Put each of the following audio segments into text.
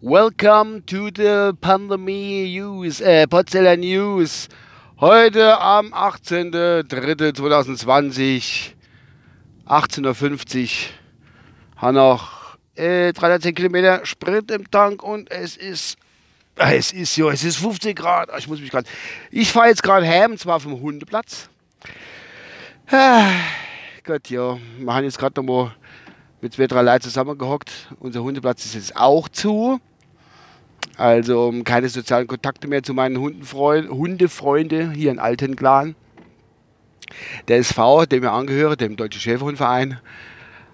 Welcome to the Pandemie News, äh, Potsdamer News. Heute am 18.03.2020, 18.50 Uhr, haben noch äh, 310 Kilometer Sprit im Tank und es ist, es ist, jo, es ist 50 Grad. Ich muss mich gerade, ich fahre jetzt gerade heim, zwar vom Hundeplatz. Ah, Gott, ja, wir haben jetzt gerade noch mal mit zwei, drei Leuten zusammengehockt. Unser Hundeplatz ist jetzt auch zu. Also keine sozialen Kontakte mehr zu meinen Hundefreunden hier in Altenklan. Der SV, dem wir angehören, dem Deutschen Schäferhundverein,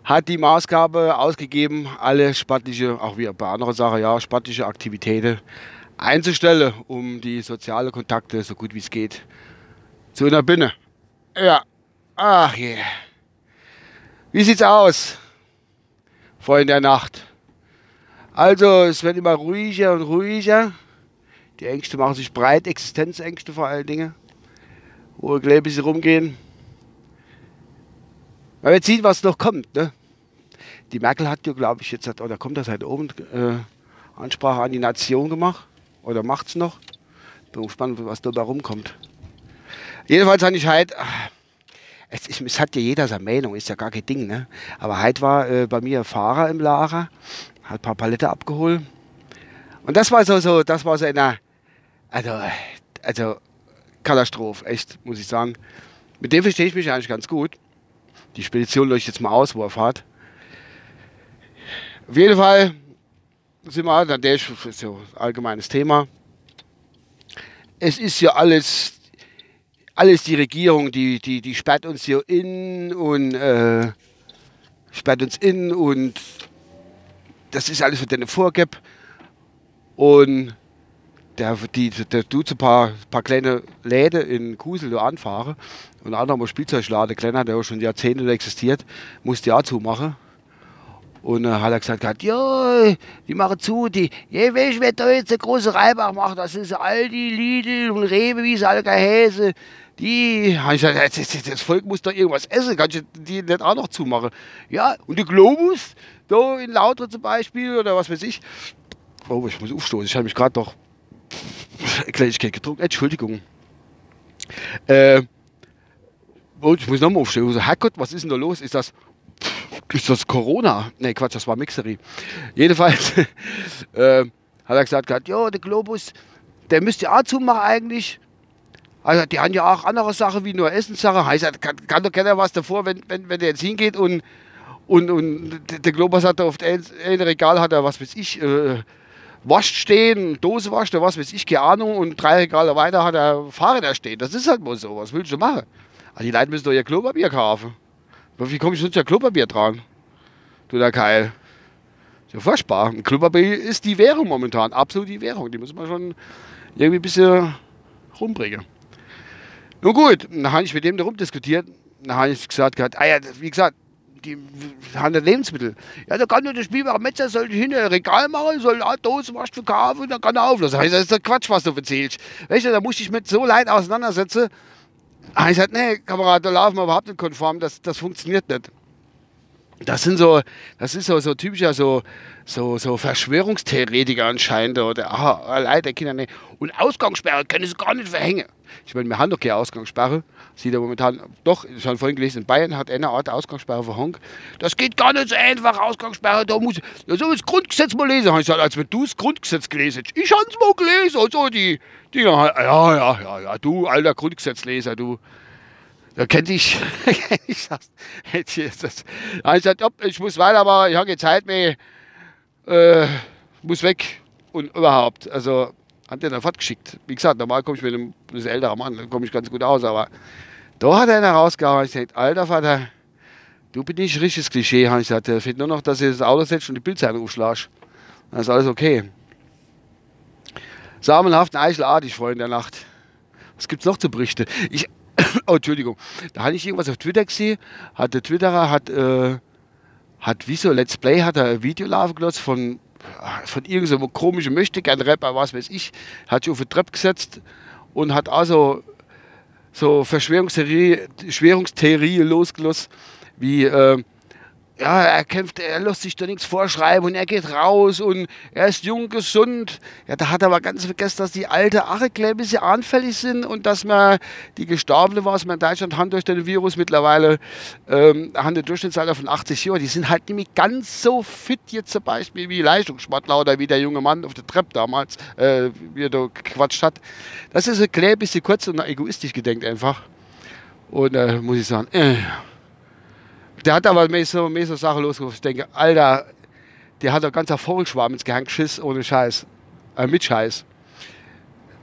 hat die Maßgabe ausgegeben, alle sportliche, auch wie bei anderen Sachen, ja, sportliche Aktivitäten einzustellen, um die sozialen Kontakte so gut wie es geht zu unterbinden. Ja, ach je. Yeah. Wie sieht's aus? Vor in der Nacht. Also, es wird immer ruhiger und ruhiger. Die Ängste machen sich breit, Existenzängste vor allen Dingen, wo bisschen rumgehen. Man wird sehen, was noch kommt. Ne? Die Merkel hat ja, glaube ich, jetzt, oder kommt das halt oben, äh, Ansprache an die Nation gemacht. Oder macht es noch. Bin gespannt, was da rumkommt. Jedenfalls habe ich halt es, ist, es hat ja jeder seine Meinung, ist ja gar kein Ding. Ne? Aber heute war äh, bei mir ein Fahrer im Lager, hat ein paar Palette abgeholt. Und das war so, so das war so eine, also, also Katastrophe, echt, muss ich sagen. Mit dem verstehe ich mich eigentlich ganz gut. Die Spedition leuchtet jetzt mal aus, wo er fährt. Auf jeden Fall sind wir, der ist so allgemeines Thema. Es ist ja alles alles die Regierung, die, die, die sperrt uns hier in und äh, sperrt uns in und das ist alles für deine Vorgeb. Und der, die, der tut so ein paar, paar kleine Läden in Kusel anfahren und auch noch mal Spielzeugladen, kleiner, der auch schon Jahrzehnte existiert, musste ja zumachen. Und dann hat er gesagt, ja, die machen zu, die, ja, welch wird da jetzt eine große Reibach machen, das ist Aldi, Lidl und Rewe, wie sie alle gehäse die, ich gesagt, das Volk muss doch irgendwas essen, kannst du die nicht auch noch zumachen? Ja, und der Globus, da in Lauter zum Beispiel, oder was weiß ich. Oh, ich muss aufstoßen, ich habe mich gerade eine Kleinigkeit getrunken, Entschuldigung. Äh, oh, ich muss nochmal aufstehen. So, Herrgott, was ist denn da los? Ist das, ist das Corona? Ne, Quatsch, das war Mixery. Jedenfalls äh, hat er gesagt, ja, der Globus, der müsste auch zumachen eigentlich. Also die haben ja auch andere Sachen wie nur Essenssachen. Heißt, kann, kann doch keiner was davor, wenn, wenn, wenn der jetzt hingeht und, und, und der Globus hat da auf dem Regal hat er, was weiß ich, äh, Wascht stehen, Dose wascht, was weiß ich, keine Ahnung. Und drei Regale weiter hat er Fahrräder stehen. Das ist halt mal so. Was willst du machen? Also die Leute müssen doch ihr Klopapier kaufen. Wie komme ich sonst ja Klopapier dran? Du der Keil. Ist ja furchtbar. Ein Klopapier ist die Währung momentan. Absolut die Währung. Die muss man schon irgendwie ein bisschen rumbringen. Nun gut, dann habe ich mit dem darum diskutiert. Dann habe ich gesagt, gehabt, ah ja, wie gesagt, die haben Lebensmittel. Ja, da kann nur der Spielbare Metzger soll hinter ein Regal machen, soll eine Dose was verkaufen und dann kann er auflösen. Das ist der Quatsch, was du erzählst. Weißt du, da musste ich mit so Leid auseinandersetzen. Habe ich gesagt, nee, Kamerad, da laufen wir überhaupt nicht konform, das, das funktioniert nicht. Das sind so, das ist so, so typischer so, so, so Verschwörungstheoretiker anscheinend oder ah, leider Kinder nicht. Und Ausgangssperre können sie gar nicht verhängen. Ich meine, wir haben doch keine Ausgangssperre. Sieht er momentan, doch, ich habe vorhin gelesen, in Bayern hat eine Art Ausgangssperre verhängt. Das geht gar nicht so einfach, Ausgangssperre, da muss da soll das Grundgesetz mal lesen. Habe ich gesagt, als wenn du das Grundgesetz gelesen hättest. Ich habe es mal gelesen und so, die, die, ja, ja, ja, ja, du alter Grundgesetzleser, du. Da kennt ich, ich das, ich gesagt, ich muss weitermachen, ich habe keine Zeit mehr, äh, muss weg und überhaupt. Also hat er dann fortgeschickt. Wie gesagt, normal komme ich mit einem älteren Mann, dann komme ich ganz gut aus, aber da hat er einen rausgehauen. Ich gesagt, alter Vater, du bist nicht richtiges Klischee. Ich gesagt, fehlt nur noch, dass ihr das Auto setzt und die Bildzeitung aufschlagst. Dann ist alles okay. Samenhaften Eichelartig, Freunde der Nacht. Was gibt es noch zu berichten? Ich, oh, Entschuldigung. Da hatte ich irgendwas auf Twitter gesehen. Hat der Twitterer hat, äh, hat wie Let's Play, hat er ein Video laufen gelassen von, von irgendeinem komischen Möchtegern-Rapper, was weiß ich. Hat sich auf den Trepp gesetzt und hat also so Verschwörungstheorie, Verschwörungstheorie losgelassen, wie äh, ja, er kämpft, er lässt sich da nichts vorschreiben und er geht raus und er ist jung, gesund. Ja, da hat er aber ganz vergessen, dass die alte Arrekle ein bisschen anfällig sind und dass man die Gestorbene war, was man in Deutschland haben durch den Virus mittlerweile, ähm, haben eine Durchschnittsalter von 80 Jahren. Die sind halt nämlich ganz so fit jetzt zum Beispiel wie Leistungssportler oder wie der junge Mann auf der Treppe damals, äh, wie er da gequatscht hat. Das ist ein klein bisschen kurz und egoistisch gedenkt einfach. Und äh, muss ich sagen, äh, der hat aber mehr so, mehr so Sachen losgerufen. Ich denke, Alter, der hat doch ganz Vogelschwarm ins Gehang geschiss ohne Scheiß. Äh, mit Scheiß.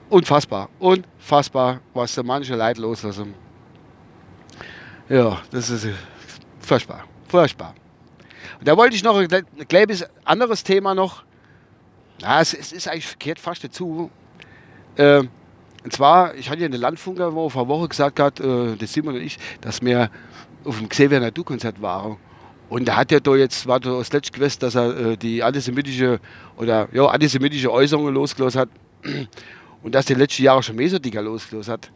Unfassbar. Unfassbar, was da manche Leute loslassen. Ja, das ist äh, furchtbar. Furchtbar. Und da wollte ich noch ein kleines anderes Thema noch. Ja, es, es ist eigentlich verkehrt fast dazu. Äh, und zwar, ich hatte ja eine Landfunker, wo vor Woche gesagt hat, äh, das Simon und ich, dass wir auf dem Xavier Nadu-Konzert waren. Und da hat er da jetzt, war da das letzte gewesen, dass er äh, die antisemitische oder ja, antisemitische Äußerungen losgelassen hat. Und dass der letzte Jahre schon mehr so hat.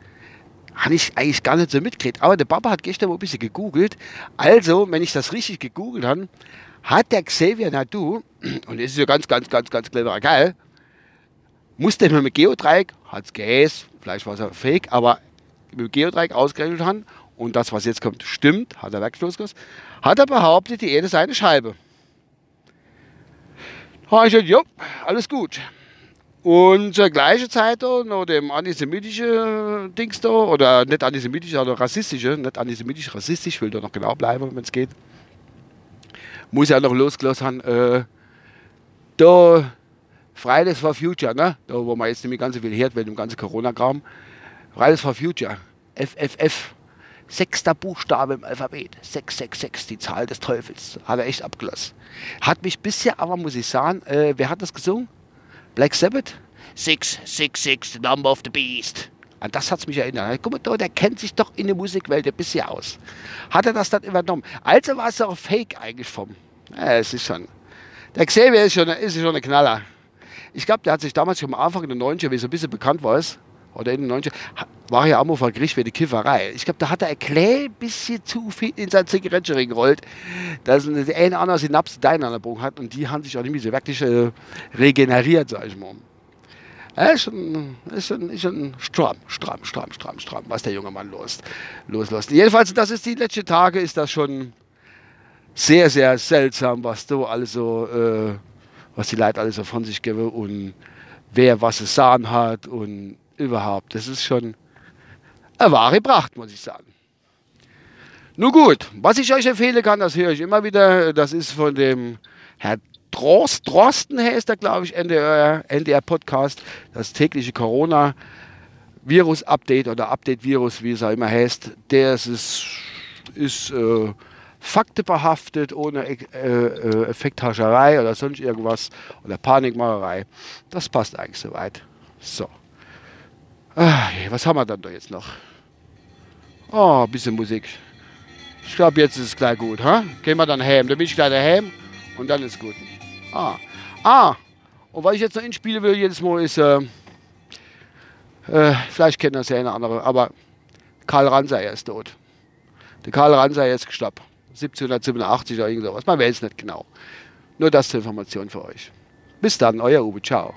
Habe ich eigentlich gar nicht so mitgekriegt. Aber der Papa hat gestern mal ein bisschen gegoogelt. Also, wenn ich das richtig gegoogelt habe, hat der Xavier Nadu, und das ist ja ganz, ganz, ganz, ganz clever geil, musste mit dem Geodreieck, hat es Gas, vielleicht war es fake, aber mit dem Geodreieck ausgerechnet haben und das, was jetzt kommt, stimmt, hat er Werkstoßkurs, hat er behauptet, die Erde sei eine Scheibe. Da ich gesagt, jo, alles gut. Und zur gleichen Zeit da, noch dem antisemitischen Dings da, oder nicht antisemitisch, sondern rassistische, nicht antisemitisch, rassistisch, will da noch genau bleiben, wenn es geht, muss er noch losgelassen haben, äh, da Fridays for Future, ne? da wo man jetzt nämlich ganz so viel hört, wegen dem ganzen Corona-Kram, Fridays for Future, FFF, sechster Buchstabe im Alphabet. 666, die Zahl des Teufels. Hat er echt abgelassen. Hat mich bisher aber, muss ich sagen, äh, wer hat das gesungen? Black Sabbath? 666, the number of the beast. An das hat es mich erinnert. Guck mal, der kennt sich doch in der Musikwelt ein bisschen aus. Hat er das dann übernommen? Also war es auch Fake eigentlich vom. Ja, es ist schon. Der Xavier ist schon, ist schon ein Knaller. Ich glaube, der hat sich damals schon am Anfang der 90er, wie so ein bisschen bekannt war, oder in den 90 war ja auch vor Gericht für die Kifferei. Ich glaube, da hat er ein klein bisschen zu viel in sein Zigarettenring gerollt, dass eine eine andere Synapse Deinanbruch hat und die haben sich auch nicht mehr so wirklich äh, regeneriert, sag ich mal. Er ist schon, ist schon, ist schon stramm, stramm, stramm, stramm, stramm, was der junge Mann los, loslässt. Jedenfalls, das ist die letzten Tage, ist das schon sehr, sehr seltsam, was du also, äh, was die Leute alles so von sich geben und wer was es sagen hat und überhaupt. Das ist schon eine wahre Pracht, muss ich sagen. Nun gut, was ich euch empfehlen kann, das höre ich immer wieder, das ist von dem Herr Drost, Drosten heißt er, glaube ich, NDR, NDR Podcast, das tägliche Corona Virus Update oder Update Virus, wie es auch immer heißt. Der ist, ist äh, faktenbehaftet, ohne äh, äh, Effekthascherei oder sonst irgendwas oder Panikmacherei. Das passt eigentlich soweit. So. Was haben wir dann da jetzt noch? Oh, ein bisschen Musik. Ich glaube, jetzt ist es gleich gut. Ha? Gehen wir dann heim. Dann bin ich gleich daheim und dann ist gut. Ah. ah, und was ich jetzt noch inspielen will jedes Mal ist, äh, äh, vielleicht kennt das ja eine andere, aber Karl Ransay ist tot. Der Karl Ransay ist gestorben. 1787 oder irgend sowas. Man weiß es nicht genau. Nur das zur Information für euch. Bis dann, euer Uwe. Ciao.